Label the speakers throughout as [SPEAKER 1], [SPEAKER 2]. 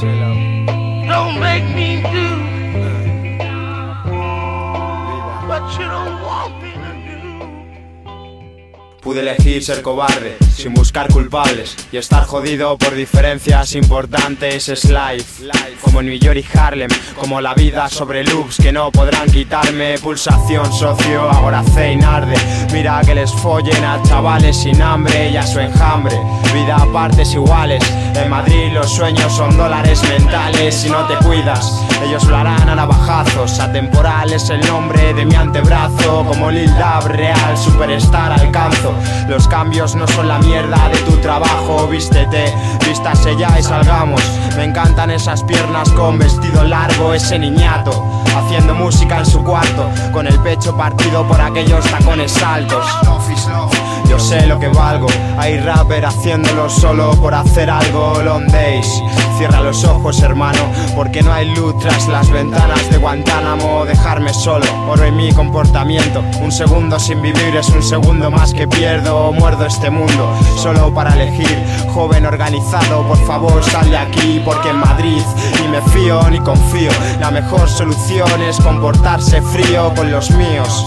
[SPEAKER 1] Don't make me do uh. what you don't Pude elegir ser cobarde sin buscar culpables y estar jodido por diferencias importantes es life. Como New York y Harlem, como la vida sobre loops que no podrán quitarme. Pulsación socio, ahora y arde. Mira que les follen a chavales sin hambre y a su enjambre. Vida a partes iguales. En Madrid los sueños son dólares mentales si no te cuidas. Ellos lo harán a navajazos. Atemporal es el nombre de mi antebrazo. Como Lil Dab, real superstar alcanzo. Los cambios no son la mierda de tu trabajo. Vístete, vístase ya y salgamos. Me encantan esas piernas con vestido largo, ese niñato. Haciendo música en su cuarto, con el pecho partido por aquellos tacones altos. Yo sé lo que valgo, hay rapper haciéndolo solo por hacer algo. Long days, cierra los ojos, hermano, porque no hay luz tras las ventanas de Guantánamo. Dejarme solo, oro en mi comportamiento. Un segundo sin vivir es un segundo más que pierdo. Muerdo este mundo solo para elegir. Joven organizado, por favor sal de aquí, porque en Madrid ni me fío ni confío. La mejor solución es comportarse frío con los míos.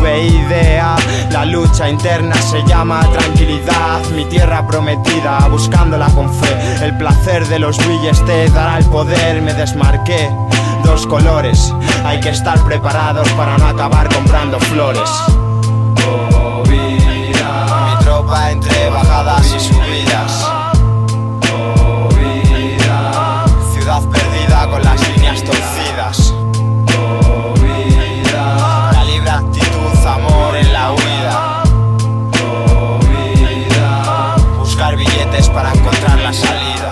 [SPEAKER 1] VIDA, la lucha interna se llama tranquilidad, mi tierra prometida, buscándola con fe. El placer de los villes te dará el poder, me desmarqué. Dos colores, hay que estar preparados para no acabar comprando flores. Oh, mi tropa entre bajadas y subidas.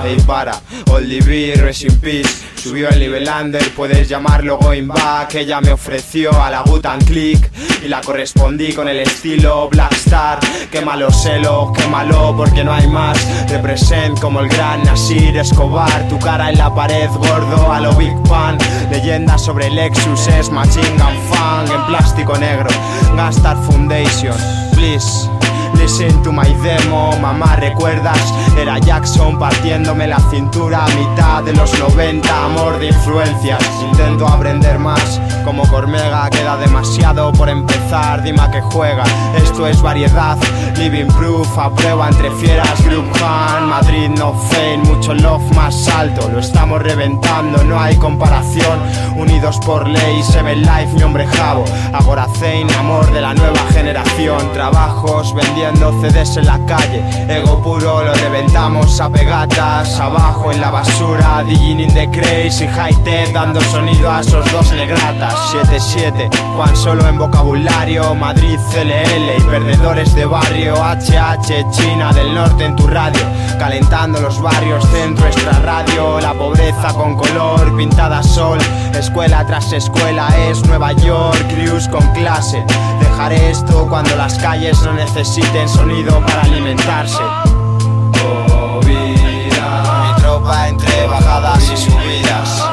[SPEAKER 1] Salida. Ey, para, Olivier, in peace. Subió el nivel under, puedes llamarlo going back. Ella me ofreció a la Gutan Click y la correspondí con el estilo Black Star. Qué malo celo, qué malo porque no hay más. Represent como el gran Nasir Escobar. Tu cara en la pared, gordo a lo Big Pan. Leyenda sobre Lexus es Machine Gun Fang en plástico negro. Gastar Foundation, please. Listen to my demo, mamá, ¿recuerdas? Era Jackson partiéndome la cintura mitad de los 90, amor de influencias. Intento aprender más, como Cormega, queda demasiado por empezar, dime a qué juega. Esto es variedad, living proof, a prueba entre fieras, Group Han, Madrid, no fame, mucho love más alto, lo estamos reventando, no hay comparación. Unidos por ley, Seven Life, mi hombre Javo, Agora Zane, amor de la nueva generación, trabajos vendiendo CDs en la calle, ego puro lo reventamos a pegatas, abajo en la basura, digging in the crazy, high tech, dando sonido a esos dos negratas. 7-7, Juan solo en vocabulario, Madrid CLL y perdedores de barrio, HH, China del norte en tu radio, calentando los barrios, centro extra radio, la pobreza con color, pintada sol, escuela tras escuela es Nueva York, Cruz con clase. Dejaré esto cuando las calles no necesiten sonido para alimentarse. Oh, mi tropa entre bajadas y subidas.